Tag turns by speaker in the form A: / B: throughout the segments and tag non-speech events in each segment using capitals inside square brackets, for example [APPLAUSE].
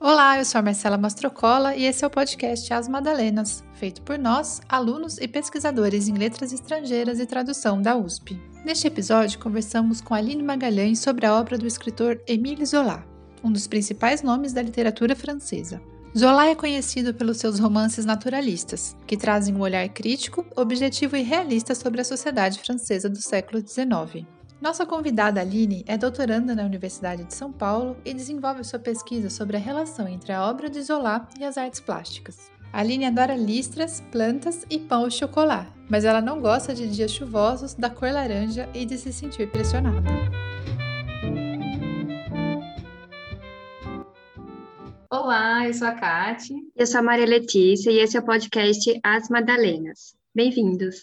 A: Olá, eu sou a Marcela Mastrocola e esse é o podcast As Madalenas, feito por nós, alunos e pesquisadores em letras estrangeiras e tradução da USP. Neste episódio, conversamos com Aline Magalhães sobre a obra do escritor Émile Zola, um dos principais nomes da literatura francesa. Zola é conhecido pelos seus romances naturalistas, que trazem um olhar crítico, objetivo e realista sobre a sociedade francesa do século XIX. Nossa convidada Aline é doutoranda na Universidade de São Paulo e desenvolve sua pesquisa sobre a relação entre a obra de Zola e as artes plásticas. Aline adora listras, plantas e pão ao chocolate, mas ela não gosta de dias chuvosos, da cor laranja e de se sentir pressionada.
B: Olá, eu sou a Kati.
C: Eu sou a Maria Letícia e esse é o podcast As Madalenas. Bem-vindos.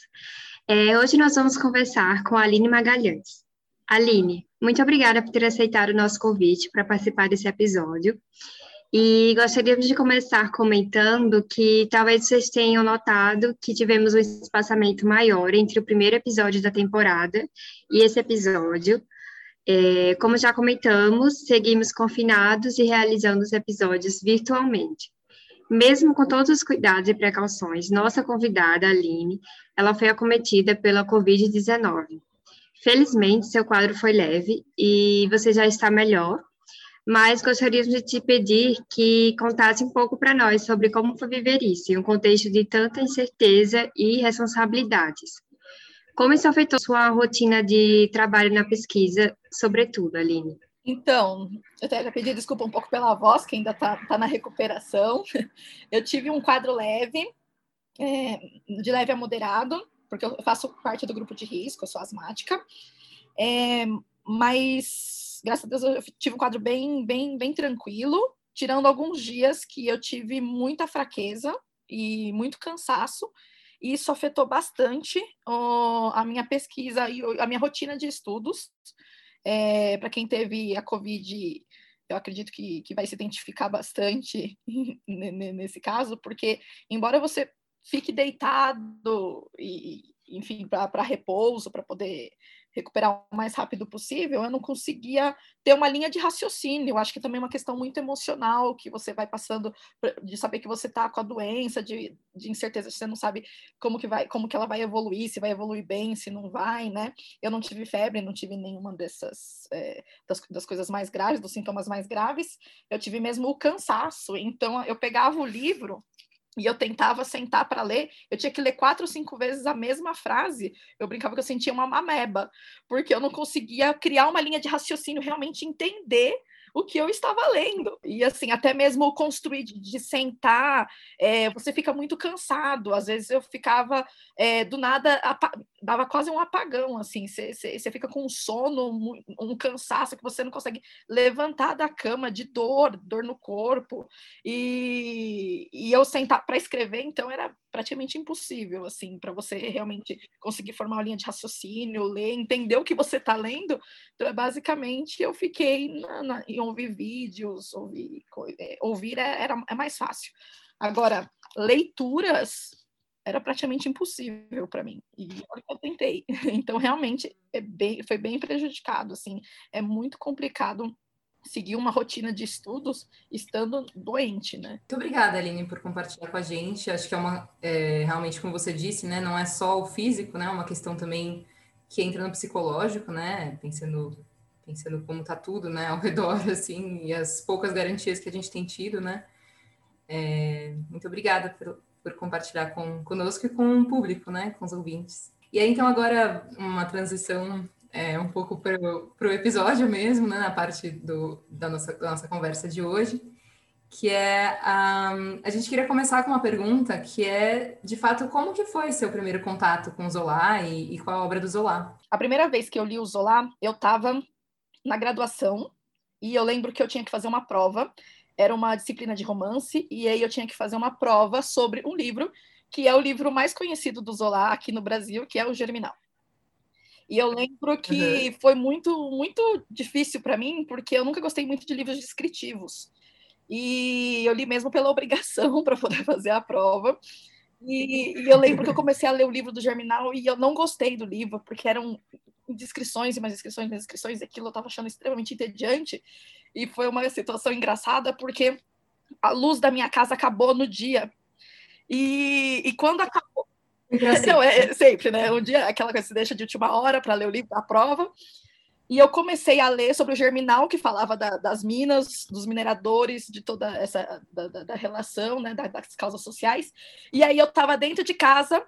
C: É, hoje nós vamos conversar com a Aline Magalhães. Aline, muito obrigada por ter aceitado o nosso convite para participar desse episódio. E gostaríamos de começar comentando que talvez vocês tenham notado que tivemos um espaçamento maior entre o primeiro episódio da temporada e esse episódio. É, como já comentamos, seguimos confinados e realizando os episódios virtualmente. Mesmo com todos os cuidados e precauções, nossa convidada, Aline, ela foi acometida pela Covid-19. Felizmente, seu quadro foi leve e você já está melhor, mas gostaríamos de te pedir que contasse um pouco para nós sobre como foi viver isso, em um contexto de tanta incerteza e responsabilidades. Como isso afetou sua rotina de trabalho na pesquisa, sobretudo, Aline?
D: Então, eu até já pedi desculpa um pouco pela voz, que ainda está tá na recuperação. [LAUGHS] Eu tive um quadro leve, é, de leve a moderado, porque eu faço parte do grupo de risco, eu sou asmática. É, mas, graças a Deus, eu tive um quadro bem, bem, bem tranquilo, tirando alguns dias que eu tive muita fraqueza e muito cansaço, e isso afetou bastante a minha pesquisa e a minha rotina de estudos. É, Para quem teve a Covid, eu acredito que, que vai se identificar bastante [LAUGHS] nesse caso, porque, embora você fique deitado e, enfim, para repouso, para poder recuperar o mais rápido possível, eu não conseguia ter uma linha de raciocínio. Eu acho que também é uma questão muito emocional que você vai passando de saber que você está com a doença, de, de incerteza, você não sabe como que vai, como que ela vai evoluir, se vai evoluir bem, se não vai, né? Eu não tive febre, não tive nenhuma dessas é, das, das coisas mais graves, dos sintomas mais graves. Eu tive mesmo o cansaço. Então eu pegava o livro e eu tentava sentar para ler, eu tinha que ler quatro ou cinco vezes a mesma frase. Eu brincava que eu sentia uma mameba, porque eu não conseguia criar uma linha de raciocínio, realmente entender o que eu estava lendo. E assim, até mesmo construir de, de sentar, é, você fica muito cansado. Às vezes eu ficava é, do nada, dava quase um apagão, assim, você fica com um sono, um, cansaço que você não consegue levantar da cama de dor, dor no corpo. E, e eu sentar para escrever, então era praticamente impossível, assim, para você realmente conseguir formar uma linha de raciocínio, ler, entender o que você está lendo. Então, é basicamente, eu fiquei na, na, em ouvir vídeos, ouvir, é, ouvir é, era, é mais fácil. Agora, leituras era praticamente impossível para mim. E eu tentei. [LAUGHS] Então, realmente, é bem, foi bem prejudicado, assim. É muito complicado seguir uma rotina de estudos estando doente, né?
B: Muito obrigada, Aline, por compartilhar com a gente. Acho que é uma, é, realmente, como você disse, né, não é só o físico, né, é uma questão também que entra no psicológico, né, pensando, pensando como tá tudo, né, ao [LAUGHS] redor, assim, e as poucas garantias que a gente tem tido, né. É, muito obrigada por, por compartilhar com, conosco e com o público, né, com os ouvintes. E aí, então, agora, uma transição é, um pouco para o episódio mesmo, né, na parte do, da, nossa, da nossa conversa de hoje, que é um, a gente queria começar com uma pergunta que é, de fato, como que foi seu primeiro contato com o Zola e, e com a obra do Zola?
D: A primeira vez que eu li o Zola, eu estava na graduação e eu lembro que eu tinha que fazer uma prova, era uma disciplina de romance, e aí eu tinha que fazer uma prova sobre um livro que é o livro mais conhecido do Zola aqui no Brasil, que é o Germinal. E eu lembro que uhum. foi muito, muito difícil para mim, porque eu nunca gostei muito de livros descritivos. E eu li mesmo pela [LAUGHS] obrigação para poder fazer a prova. E, e, eu lembro que eu comecei a ler o livro do Germinal e eu não gostei do livro, porque eram descrições e mais descrições e mais descrições, aquilo eu estava achando extremamente entediante. E foi uma situação engraçada, porque a luz da minha casa acabou no dia. E, e quando acabou. Não, é, é, sempre, né? Um dia aquela coisa se deixa de última hora para ler o livro da prova. E eu comecei a ler sobre o Germinal, que falava da, das minas, dos mineradores, de toda essa da, da relação, né, das causas sociais. E aí eu estava dentro de casa,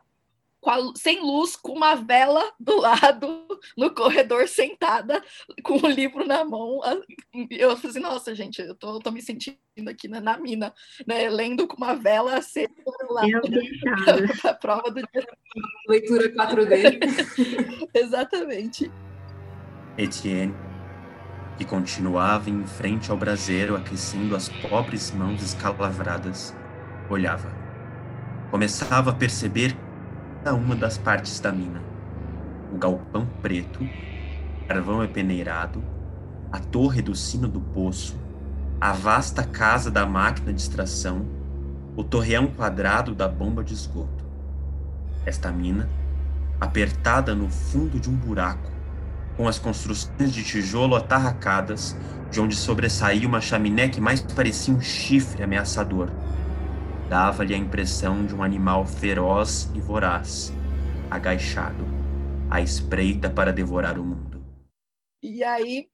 D: a, sem luz, com uma vela do lado, no corredor, sentada, com o livro na mão. Eu falei assim, nossa, gente, eu tô, tô me sentindo aqui na, na mina, né, lendo com uma vela acesa do lado, [LAUGHS]
C: a
D: prova do dia. [LAUGHS]
B: Leitura 4D. [LAUGHS]
D: Exatamente.
E: Etienne, que continuava em frente ao braseiro aquecendo as pobres mãos escalavradas, olhava. Começava a perceber cada uma das partes da mina. O galpão preto, carvão peneirado, a torre do sino do poço, a vasta casa da máquina de extração, o torreão quadrado da bomba de esgoto. Esta mina, apertada no fundo de um buraco, com as construções de tijolo atarracadas, de onde sobressaía uma chaminé que mais parecia um chifre ameaçador. Dava-lhe a impressão de um animal feroz e voraz, agachado, à espreita para devorar o mundo.
D: E aí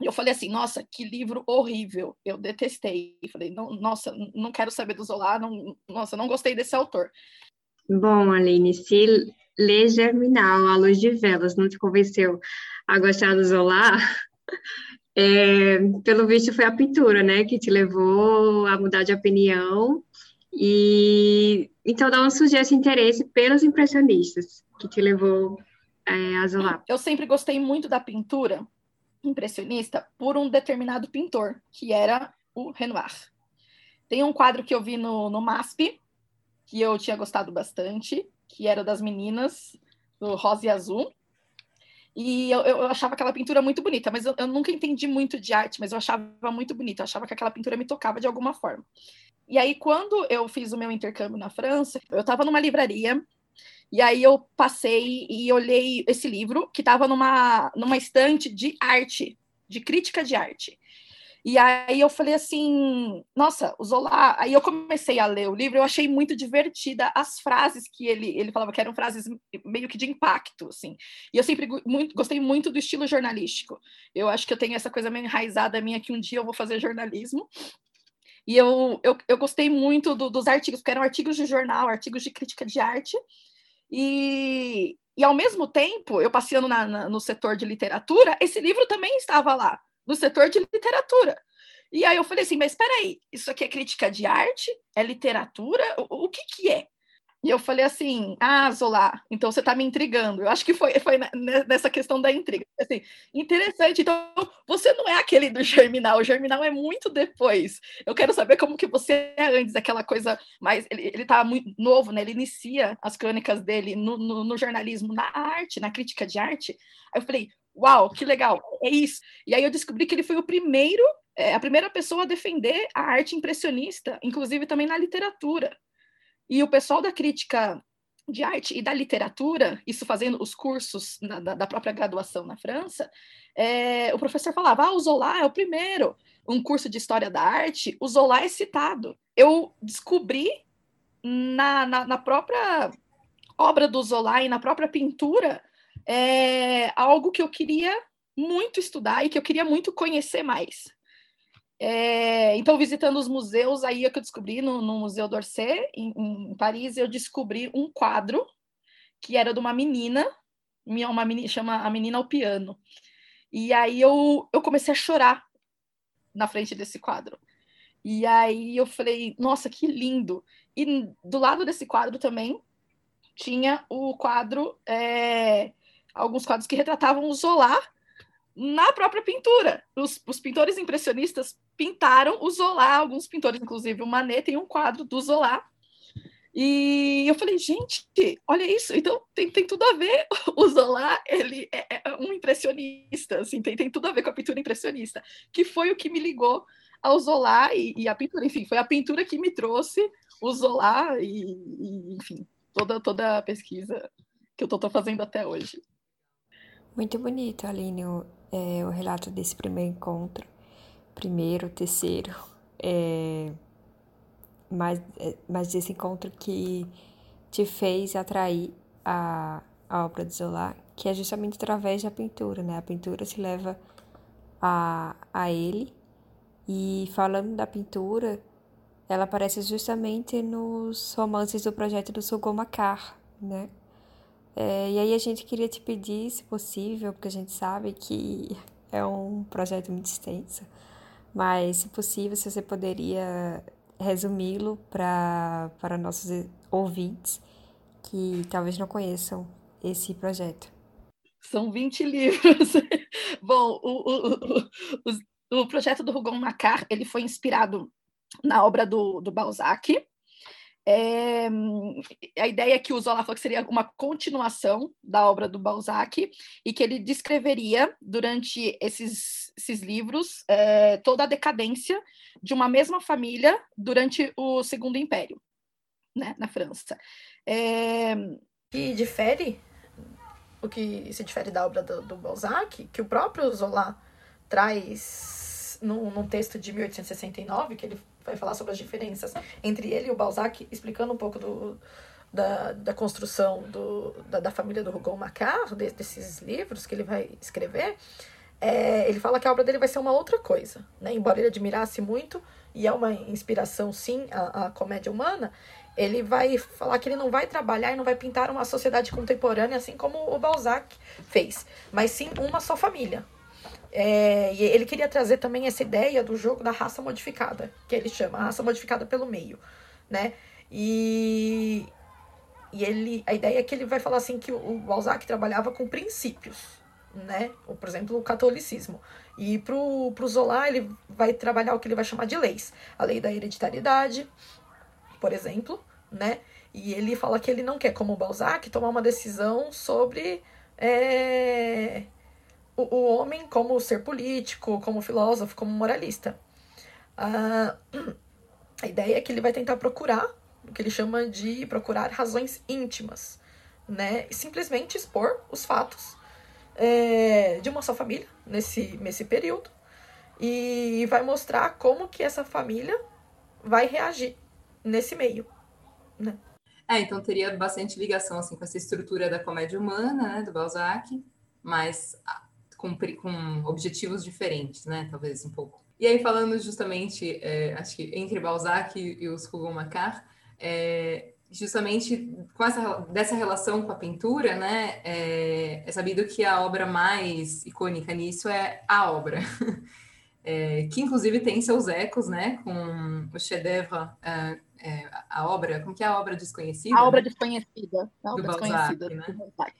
D: eu falei assim, nossa, que livro horrível, eu detestei. Falei, não, nossa, não quero saber do Zola, não, nossa, não gostei desse autor.
C: Bom, Aline, se ler Germinal, A Luz de Velas, não te convenceu a gostar do Zola, [LAUGHS] é, pelo visto foi a pintura, né, que te levou a mudar de opinião e então dá um surgiu esse interesse pelos impressionistas que te levou é, a Zola.
D: Eu sempre gostei muito da pintura impressionista por um determinado pintor, que era o Renoir. Tem um quadro que eu vi no, no MASP, que eu tinha gostado bastante, que era das meninas, do rosa e azul. E eu, eu achava aquela pintura muito bonita, mas eu, eu, nunca entendi muito de arte, mas eu achava muito bonita, eu achava que aquela pintura me tocava de alguma forma. E aí, quando eu fiz o meu intercâmbio na França, eu estava numa livraria, e aí eu passei e olhei esse livro, que estava numa, numa estante de arte, de crítica de arte. E aí eu falei assim, nossa, o Zola. Aí eu comecei a ler o livro, eu achei muito divertida as frases que ele, ele falava que eram frases meio que de impacto, assim. E eu sempre muito, gostei muito do estilo jornalístico. Eu acho que eu tenho essa coisa meio enraizada minha que um dia eu vou fazer jornalismo. E eu, eu, eu gostei muito do, dos artigos, porque eram artigos de jornal, artigos de crítica de arte. E, e ao mesmo tempo, eu passeando na, na, no setor de literatura, esse livro também estava lá no setor de literatura. E aí eu falei assim, mas espera aí, isso aqui é crítica de arte? É literatura? O, o que que é? E eu falei assim, ah, Zola, então você está me intrigando. Eu acho que foi, foi nessa questão da intriga. Assim, interessante, então você não é aquele do Germinal, o Germinal é muito depois. Eu quero saber como que você é antes, aquela coisa mais... Ele, ele tá muito novo, né? Ele inicia as crônicas dele no, no, no jornalismo, na arte, na crítica de arte. Aí eu falei, Uau, que legal, é isso. E aí eu descobri que ele foi o primeiro, é, a primeira pessoa a defender a arte impressionista, inclusive também na literatura. E o pessoal da crítica de arte e da literatura, isso fazendo os cursos na, da, da, própria graduação na França, é, o professor falava, ah, o Zola é o primeiro. Um curso de história da arte, o Zola é citado. Eu descobri na, na, na própria obra do Zola e na própria pintura é algo que eu queria muito estudar e que eu queria muito conhecer mais. É, então, visitando os museus, aí é que eu descobri, no, no Museu d'Orsay, em, em, Paris, eu descobri um quadro que era de uma menina, uma menina chama A Menina ao Piano. E aí eu, eu comecei a chorar na frente desse quadro. E aí eu falei, nossa, que lindo! E do lado desse quadro também tinha o quadro é, alguns quadros que retratavam o Zola na própria pintura. Os, os, pintores impressionistas pintaram o Zola, alguns pintores, inclusive o Manet, tem um quadro do Zola. E eu falei, gente, olha isso, então tem, tem tudo a ver. [LAUGHS] O Zola, ele é, é um impressionista, assim, tem, tem tudo a ver com a pintura impressionista, que foi o que me ligou ao Zola e, e, a pintura. Enfim, foi a pintura que me trouxe o Zola e, e enfim, toda, toda a pesquisa que eu estou fazendo até hoje.
F: Muito bonito, Aline, o, é, o relato desse primeiro encontro. Primeiro, terceiro. É, mas, é, mas desse encontro que te fez atrair a, a obra de Zola, que é justamente através da pintura, né? A pintura se leva a, a ele. E falando da pintura, ela aparece justamente nos romances do projeto do Sugomakar, né? É, e aí a gente queria te pedir, se possível, porque a gente sabe que [LAUGHS] é um projeto muito extenso, mas se possível, se você poderia resumi-lo para nossos ouvintes que talvez não conheçam esse projeto.
D: São 20 livros. [LAUGHS] Bom, o, o, o, o, projeto do Rougon Macquart, ele foi inspirado na obra do, do Balzac. É, a ideia é que o Zola falou que seria uma continuação da obra do Balzac e que ele descreveria durante esses, esses livros é, toda a decadência de uma mesma família durante o Segundo Império, né, na França. É, e difere o que se difere da obra do, do Balzac, que o próprio Zola traz num texto de 1869, que ele vai falar sobre as diferenças entre ele e o Balzac, explicando um pouco do, da, da construção do, da, da família do Rougon Macquart, de, desses livros que ele vai escrever, é, ele fala que a obra dele vai ser uma outra coisa. Né? Embora ele admirasse muito, e é uma inspiração, sim, a, a comédia humana, ele vai falar que ele não vai trabalhar e não vai pintar uma sociedade contemporânea assim como o Balzac fez, mas sim uma só família. É, e ele queria trazer também essa ideia do jogo da raça modificada, que ele chama, raça modificada pelo meio, né? E, e ele, a ideia é que ele vai falar assim que o Balzac trabalhava com princípios, né? Por exemplo, o catolicismo. E pro, pro Zola ele vai trabalhar o que ele vai chamar de leis. A lei da hereditariedade, por exemplo, né? E ele fala que ele não quer, como o Balzac, tomar uma decisão sobre é, o, o homem como ser político, como filósofo, como moralista. [CLEARS THROAT] a ideia é que ele vai tentar procurar o que ele chama de procurar razões íntimas, né? E simplesmente expor os fatos é, de uma só família nesse, nesse período e vai mostrar como que essa família vai reagir nesse meio, né?
B: É, então teria bastante ligação assim com essa estrutura da comédia humana, né, do Balzac, mas ah, com, objetivos diferentes, né, talvez um pouco. E aí falando justamente, é, acho que entre Balzac e, os Rougon Macquart, é, justamente com essa dessa relação com a pintura, né, é, é sabido que a obra mais icônica nisso é a obra. [LAUGHS] É, que inclusive tem seus ecos, né, com o chef-d'œuvre é, é, a obra, como que é a obra desconhecida?
D: A obra desconhecida. A obra
B: do desconhecida. Balzac, né?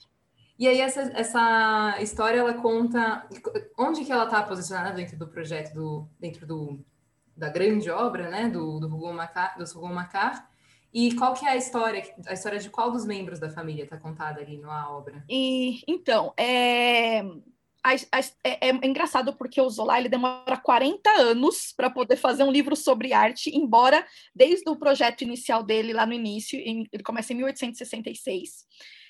B: E aí essa, essa história ela conta onde que ela está posicionada dentro do projeto do dentro do da grande obra, né, do do Rougon Macquart, do Rougon Macquart. E qual que é a história? A história de qual dos membros da família está contada ali na obra?
D: E então, é a, a, é, é, engraçado porque o Zola ele demora 40 anos para poder fazer um livro sobre arte, embora desde o projeto inicial dele lá no início, em, ele começa em 1866.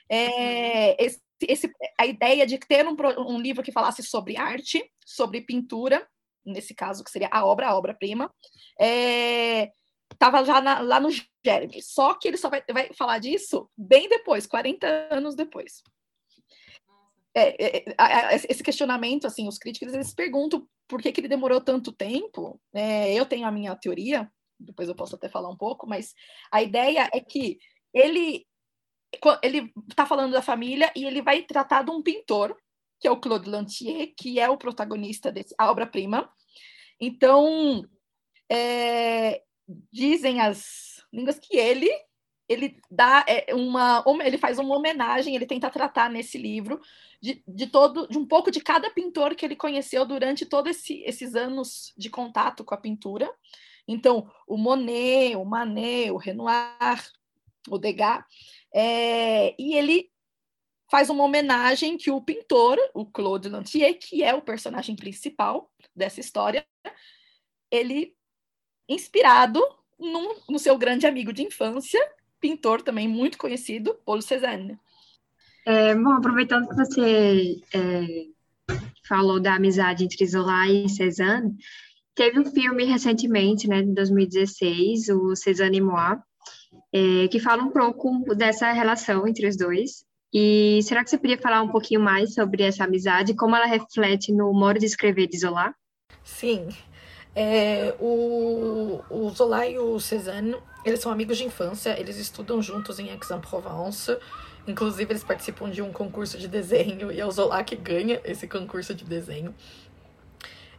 D: É, esse, esse, a ideia de ter um, um livro que falasse sobre arte, sobre pintura, nesse caso que seria a obra, a obra-prima, estava é, já na, lá no Jeremy. Só que ele só vai, vai falar disso bem depois, 40 anos depois é, é, é esse questionamento, assim, os críticos eles perguntam por que, que ele demorou tanto tempo. É, eu tenho a minha teoria, depois eu posso até falar um pouco, mas a ideia é que ele ele está falando da família e ele vai tratar de um pintor, que é o Claude Lantier, que é o protagonista dessa obra-prima. Então, é, dizem as línguas que ele ele dá é, uma ele faz uma homenagem ele tenta tratar nesse livro de, de todo de um pouco de cada pintor que ele conheceu durante todos esse, esses anos de contato com a pintura então o Monet o Manet o Renoir o Degas é, e ele faz uma homenagem que o pintor o Claude Lantier que é o personagem principal dessa história ele inspirado num, no seu grande amigo de infância, pintor também muito conhecido, Paul Cézanne.
C: É, bom, aproveitando que você é, falou da amizade entre Zola e Cézanne, teve um filme recentemente, né, de 2016, o Cézanne e Moi, é, que fala um pouco dessa relação entre os dois. E será que você poderia falar um pouquinho mais sobre essa amizade, como ela reflete no modo de escrever de Zola?
D: Sim. É, o, o Zola e o Cézanne, eles são amigos de infância, eles estudam juntos em Aix-en-Provence. Inclusive, eles participam de um concurso de desenho e é o Zola que ganha esse concurso de desenho.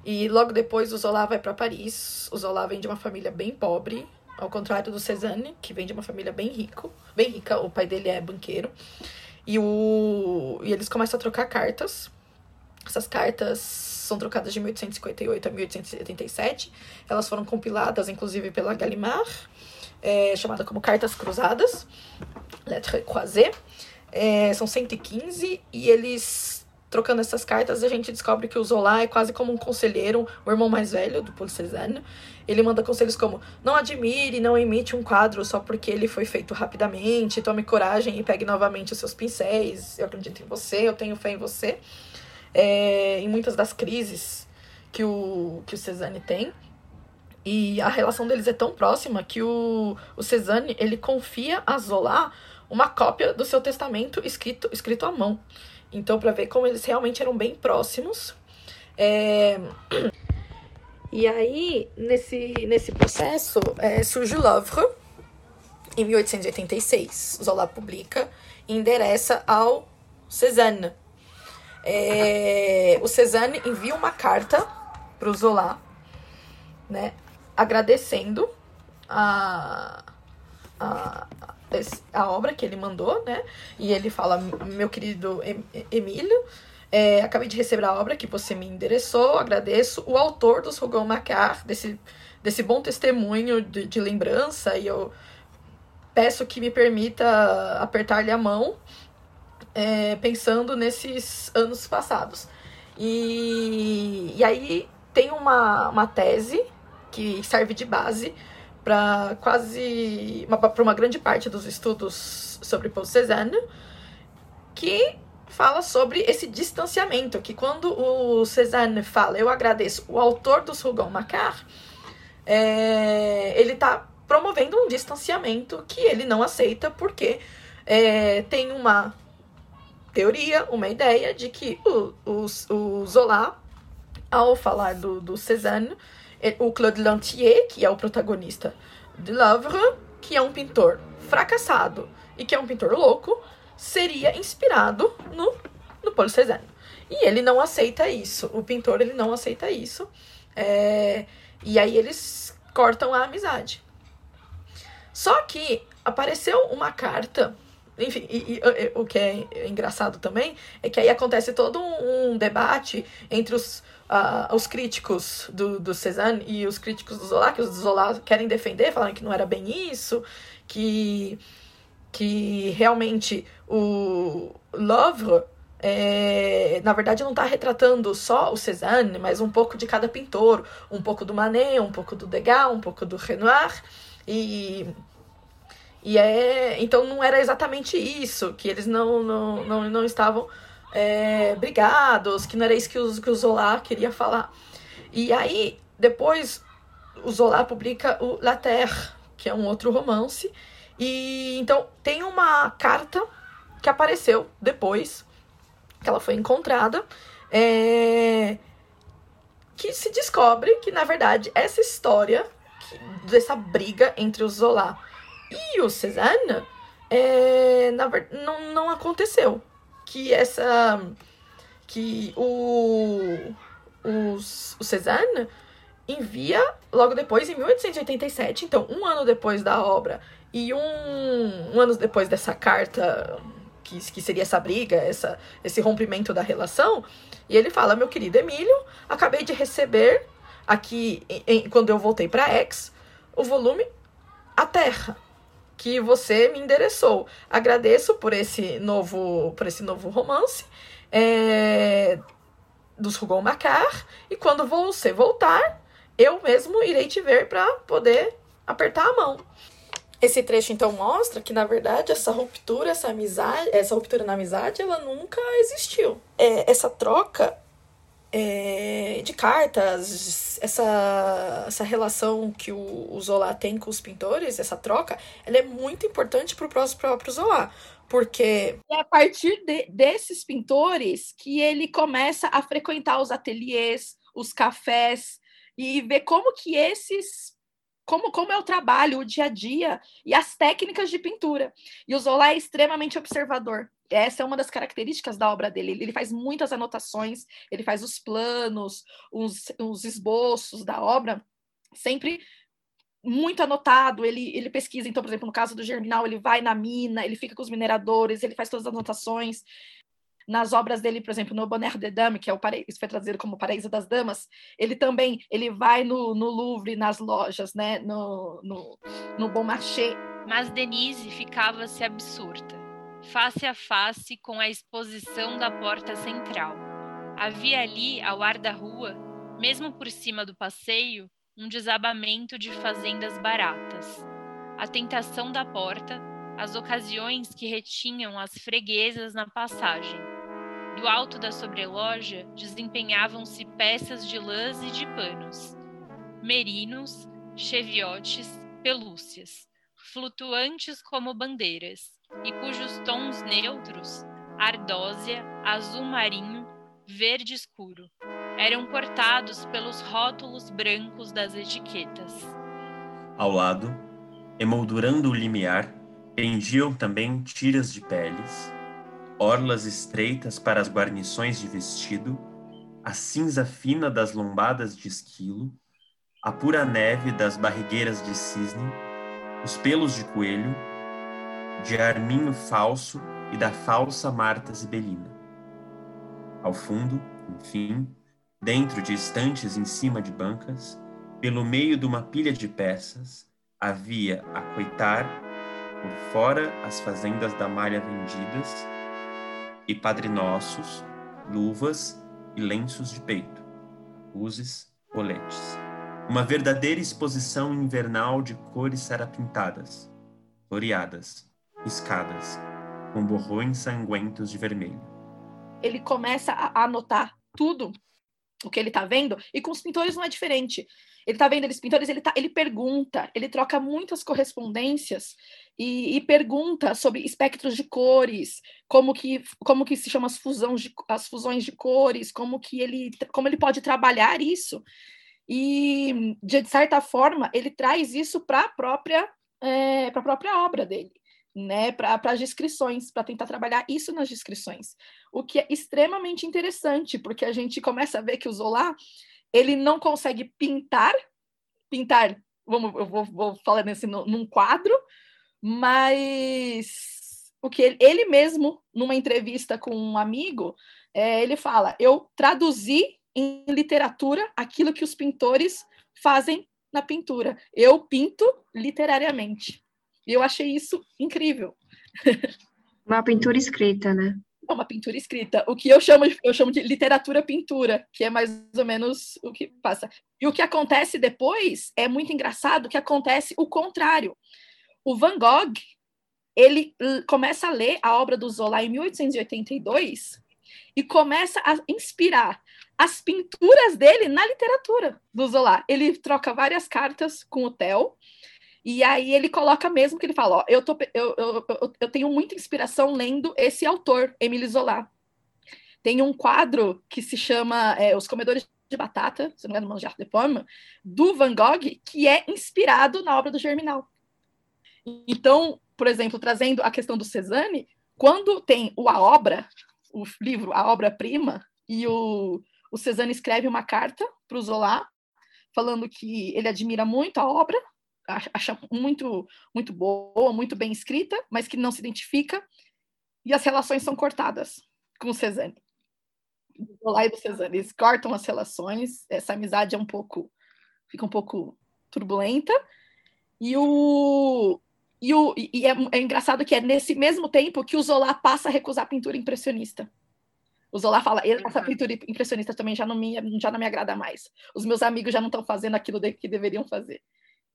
D: E logo depois o Zola vai para Paris. O Zola vem de uma família bem pobre, ao contrário do Cézanne, que vem de uma família bem rico, bem rica. O pai dele é banqueiro. E, o, e eles começam a trocar cartas. Essas cartas são trocadas de 1858 a 1877. Elas foram compiladas, inclusive, pela Gallimard, é, chamada como Cartas Cruzadas, Lettres Croisées. É, são 115 e eles, trocando essas cartas, a gente descobre que o Zola é quase como um conselheiro, o irmão mais velho do Paul Cézanne. Ele manda conselhos como: não admire, não imite um quadro só porque ele foi feito rapidamente, tome coragem e pegue novamente os seus pincéis. Eu acredito em você, eu tenho fé em você é, em muitas das crises que o, que o Cezanne tem. E a relação deles é tão próxima que o, o Cezanne, ele confia a Zola uma cópia do seu testamento escrito, escrito à mão. Então, para ver como eles realmente eram bem próximos. É... E aí, nesse, nesse processo, é, surge o Louvre, em 1886. Zola publica e endereça ao Cezanne, é, o Cezanne envia uma carta para o Zola, né, agradecendo a, a, a obra que ele mandou, né, e ele fala, meu querido Emílio, é, acabei de receber a obra que você me endereçou, agradeço o autor dos Rougon Macquart, desse, desse bom testemunho de, de lembrança, e eu peço que me permita apertar-lhe a mão é, pensando nesses anos passados. E, e aí tem uma, uma tese que serve de base para quase para uma grande parte dos estudos sobre Paul Cézanne, que fala sobre esse distanciamento, que quando o Cézanne fala, eu agradeço o autor dos Rougon Macquart, é, ele está promovendo um distanciamento que ele não aceita porque é, tem uma teoria, uma ideia de que o, o, o Zola, ao falar do, do Cézanne, o Claude Lantier, que é o protagonista de Louvre, que é um pintor fracassado e que é um pintor louco, seria inspirado no, no Paul Cézanne. E ele não aceita isso. O pintor ele não aceita isso. É, e aí eles cortam a amizade. Só que apareceu uma carta enfim, e, e, e, o que é engraçado também é que aí acontece todo um, um debate entre os, uh, os críticos do, do Cézanne e os críticos do Zola, que os Zola querem defender, falando que não era bem isso, que, que realmente o Louvre, é, na verdade, não está retratando só o Cézanne, mas um pouco de cada pintor, um pouco do Manet, um pouco do Degas, um pouco do Renoir, e e é. Então não era exatamente isso, que eles não, não, não, não estavam é, brigados, que não era isso que, os, que o Zola queria falar. E aí, depois, o Zola publica o La Terre, que é um outro romance. E então tem uma carta que apareceu depois, que ela foi encontrada, é, que se descobre que, na verdade, essa história, que, dessa briga entre o Zola e o Cézanne, é, na verdade, não, não aconteceu. Que essa. Que o. Os, o Cézanne envia logo depois, em 1887, então um ano depois da obra e um, um ano depois dessa carta, que, que seria essa briga, essa, esse rompimento da relação, e ele fala: Meu querido Emílio, acabei de receber aqui, em, quando eu voltei para X, o volume A Terra que você me endereçou. Agradeço por esse novo, por esse novo romance é, dos Rougon Macquart. E quando você voltar, eu mesmo irei te ver para poder apertar a mão. Esse trecho então mostra que na verdade essa ruptura, essa amizade, essa ruptura na amizade, ela nunca existiu. É, essa troca é, de cartas, essa, essa relação que o, o Zola tem com os pintores, essa troca, ela é muito importante para o próprio Zola, porque é a partir de, desses pintores que ele começa a frequentar os ateliês, os cafés e ver como que esses como, como é o trabalho, o dia a dia e as técnicas de pintura. E o Zola é extremamente observador. Essa é uma das características da obra dele. Ele faz muitas anotações, ele faz os planos, os, os esboços da obra, sempre muito anotado, ele, ele pesquisa, então, por exemplo, no caso do Germinal, ele vai na mina, ele fica com os mineradores, ele faz todas as anotações. Nas obras dele, por exemplo, no Bonheur de Dame, que é o isso foi traduzido como Paraíso das Damas, ele também ele vai no, no Louvre, nas lojas, né, no, no, no Bon Marché.
G: Mas Denise ficava-se absurda face a face com a exposição da porta central. Havia ali, ao ar da rua, mesmo por cima do passeio, um desabamento de fazendas baratas. A tentação da porta, as ocasiões que retinham as freguesas na passagem. Do alto da sobreloja desempenhavam-se peças de lãs e de panos, merinos, cheviotes, pelúcias, flutuantes como bandeiras, e cujos tons neutros, ardósia, azul marinho, verde escuro, eram cortados pelos rótulos brancos das etiquetas.
E: Ao lado, emoldurando o limiar, pendiam também tiras de peles, orlas estreitas para as guarnições de vestido, a cinza fina das lombadas de esquilo, a pura neve das barrigueiras de cisne, os pelos de coelho, de arminho falso e da falsa Marta Zibelina. Ao fundo, enfim, dentro de estantes em cima de bancas, pelo meio de uma pilha de peças, havia a coitar, por fora as fazendas da malha vendidas, e padrinossos, luvas e lenços de peito, uses, coletes. Uma verdadeira exposição invernal de cores sarapintadas, floreadas, escadas, com borrões sanguentos de vermelho.
D: Ele começa a anotar tudo o que ele está vendo, e com os pintores não é diferente. Ele está vendo eles pintores, ele, tá, ele pergunta, ele troca muitas correspondências e, e, pergunta sobre espectros de cores, como que, como que se chama as, fusões de, as fusões de cores, como que ele, como ele pode trabalhar isso. E, de certa forma, ele traz isso para a própria, é, própria obra dele né, para as descrições, para tentar trabalhar isso nas descrições. O que é extremamente interessante, porque a gente começa a ver que o Zola ele não consegue pintar, pintar, vamos, eu vou, vou falar nesse num quadro, mas o que ele, ele mesmo, numa entrevista com um amigo, é, ele fala: eu traduzi em literatura aquilo que os pintores fazem na pintura. Eu pinto literariamente. E eu achei isso incrível.
C: Uma pintura escrita, né?
D: É uma pintura escrita. O que eu chamo, de, eu chamo de literatura pintura, que é mais ou menos o que passa. E o que acontece depois é muito engraçado, que acontece o contrário. O Van Gogh, ele começa a ler a obra do Zola em 1882 e começa a inspirar as pinturas dele na literatura do Zola. Ele troca várias cartas com o Theo e aí ele coloca mesmo que ele fala, ó, eu, tô, eu, eu, eu, eu tenho muita inspiração lendo esse autor, Emile Zola. Tem um quadro que se chama é, Os Comedores de Batata, se não me engano, Manjar de Pomme, do Van Gogh, que é inspirado na obra do Germinal. Então, por exemplo, trazendo a questão do Cezanne, quando tem o A Obra, o livro A Obra-Prima, e o, o Cezanne escreve uma carta para o Zola, falando que ele admira muito a obra, acha muito, muito boa, muito bem escrita, mas que não se identifica, e as relações são cortadas com o Cezanne. Do lá e do Cezanne. Eles cortam as relações, essa amizade é um pouco, fica um pouco turbulenta, e o. E, o, e é, é engraçado que é nesse mesmo tempo que o Zola passa a recusar a pintura impressionista. O Zola fala, essa pintura impressionista também já não me, já não me agrada mais. Os meus amigos já não estão fazendo aquilo que deveriam fazer.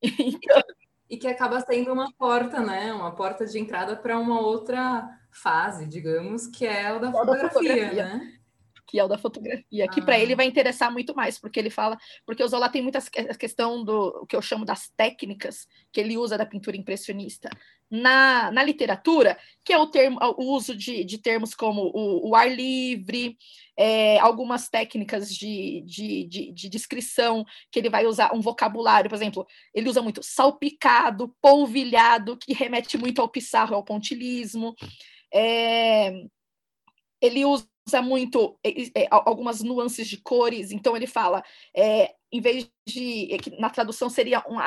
B: Então... E que acaba sendo uma porta, né? Uma porta de entrada para uma outra fase, digamos, que é o da, fotografia, da fotografia, né?
D: Que é o da fotografia, que ah. para ele vai interessar muito mais, porque ele fala, porque o Zola tem muita questão do o que eu chamo das técnicas que ele usa da pintura impressionista na, na literatura, que é o termo, o uso de, de termos como o, o ar livre, é, algumas técnicas de, de, de, de, descrição que ele vai usar um vocabulário, por exemplo, ele usa muito salpicado, polvilhado, que remete muito ao pissarro, ao pontilismo. É, ele usa usa muito é, é, algumas nuances de cores, então ele fala, é, em vez de, é na tradução seria um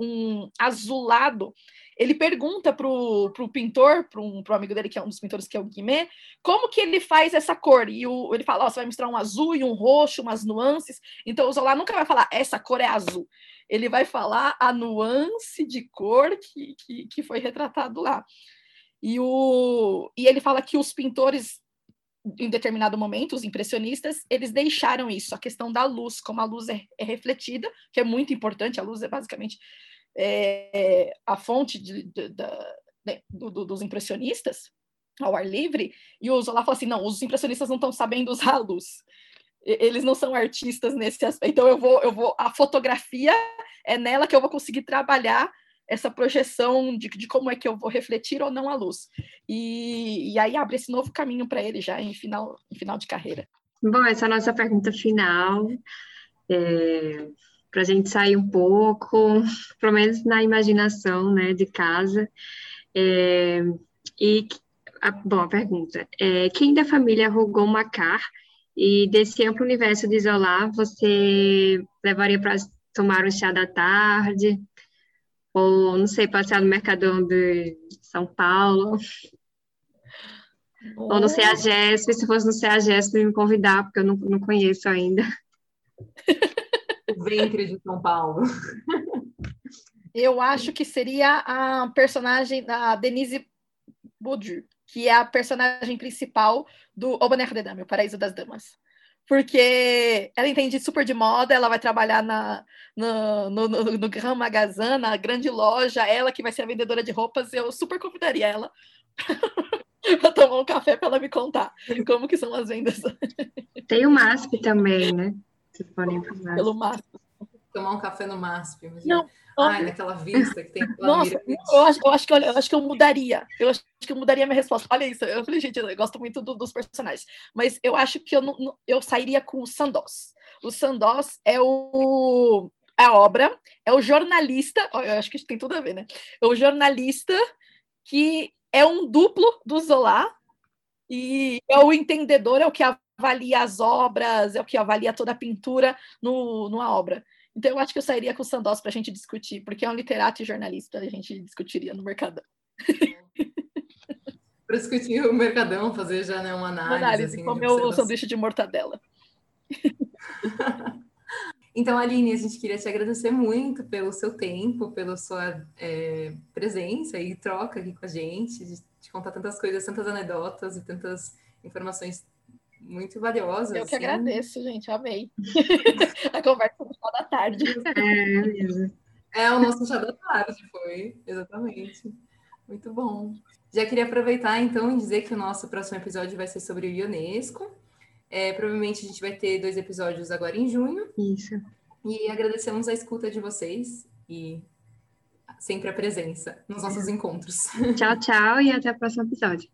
D: um azulado, ele pergunta para o pintor, para um pro amigo dele, que é um dos pintores, que é o Guimê, como que ele faz essa cor? E o, ele fala, oh, você vai misturar um azul e um roxo, umas nuances. Então o Zola nunca vai falar, essa cor é azul. Ele vai falar a nuance de cor que, que, que foi retratado lá. E, o, e ele fala que os pintores em determinado momento, os impressionistas, eles deixaram isso, a questão da luz, como a luz é, é refletida, que é muito importante, a luz é basicamente é, a fonte de, de, de, né, do, do, dos impressionistas, ao ar livre, e o Zola falou assim, não, os impressionistas não estão sabendo [LAUGHS] usar a luz, eles não são artistas nesse aspecto, então eu vou, eu vou, a fotografia é nela que eu vou conseguir trabalhar essa projeção de, de como é que eu vou refletir ou não a luz. E, e aí abre esse novo caminho para ele já em final, em final de carreira.
C: Bom, essa é a nossa pergunta final. É, para a gente sair um pouco, pelo menos na imaginação né, de casa. É, e, a, bom, a pergunta é, quem da família rugou Macar e desse amplo universo de isolar, você levaria para tomar um chá da tarde? Ou não sei, passear no Mercadão de São Paulo. Oh. Ou no CEAGESP, se fosse no CEAGESP, me convidar, porque eu não, não conheço ainda.
B: O ventre de São Paulo.
D: Eu acho que seria a personagem da Denise Bourdieu, que é a personagem principal do O Bonheur des Dames, o Paraíso das Damas porque ela entende super de moda, ela vai trabalhar na, no, no, no, no Grand Magazin, na grande loja, ela que vai ser a vendedora de roupas, eu super convidaria ela [LAUGHS] para tomar um café para ela me contar como que são as vendas.
C: Tem o MASP também, né?
D: Vocês podem. Pelo MASP.
B: Tomar um café no MASP. Não, Ai, naquela vista que tem
D: Nossa, eu acho, eu, acho que, eu acho que eu mudaria. Eu acho que eu mudaria minha resposta. Olha isso, eu falei, gente, eu gosto muito do, dos personagens. Mas eu acho que eu, não, eu sairia com o Sandoz. O Sandoz é o a obra, é o jornalista, eu acho que tem tudo a ver, né? É o jornalista que é um duplo do Zola e é o entendedor, é o que avalia as obras, é o que avalia toda a pintura no, numa obra. Então, eu acho que eu sairia com o Sandoz para a gente discutir, porque é um literato e jornalista, a gente discutiria no Mercadão. [LAUGHS]
B: para discutir o Mercadão, fazer já né, uma análise. Uma análise,
D: assim, comer o sanduíche de mortadela. [LAUGHS]
B: Então, Aline, a gente queria te agradecer muito pelo seu tempo, pela sua é, presença e troca aqui com a gente, de, de contar tantas coisas, tantas anedotas e tantas informações muito valiosas.
D: Eu que assim. agradeço, gente, amei. [LAUGHS] a conversa no final da tarde.
B: É, é, o nosso chá da tarde, foi, exatamente. Muito bom. Já queria aproveitar, então, e dizer que o nosso próximo episódio vai ser sobre o Unesco. É, provavelmente a gente vai ter dois episódios agora em junho.
C: Isso.
B: E agradecemos a escuta de vocês e sempre a presença nos nossos encontros.
C: Tchau, tchau e até o próximo episódio.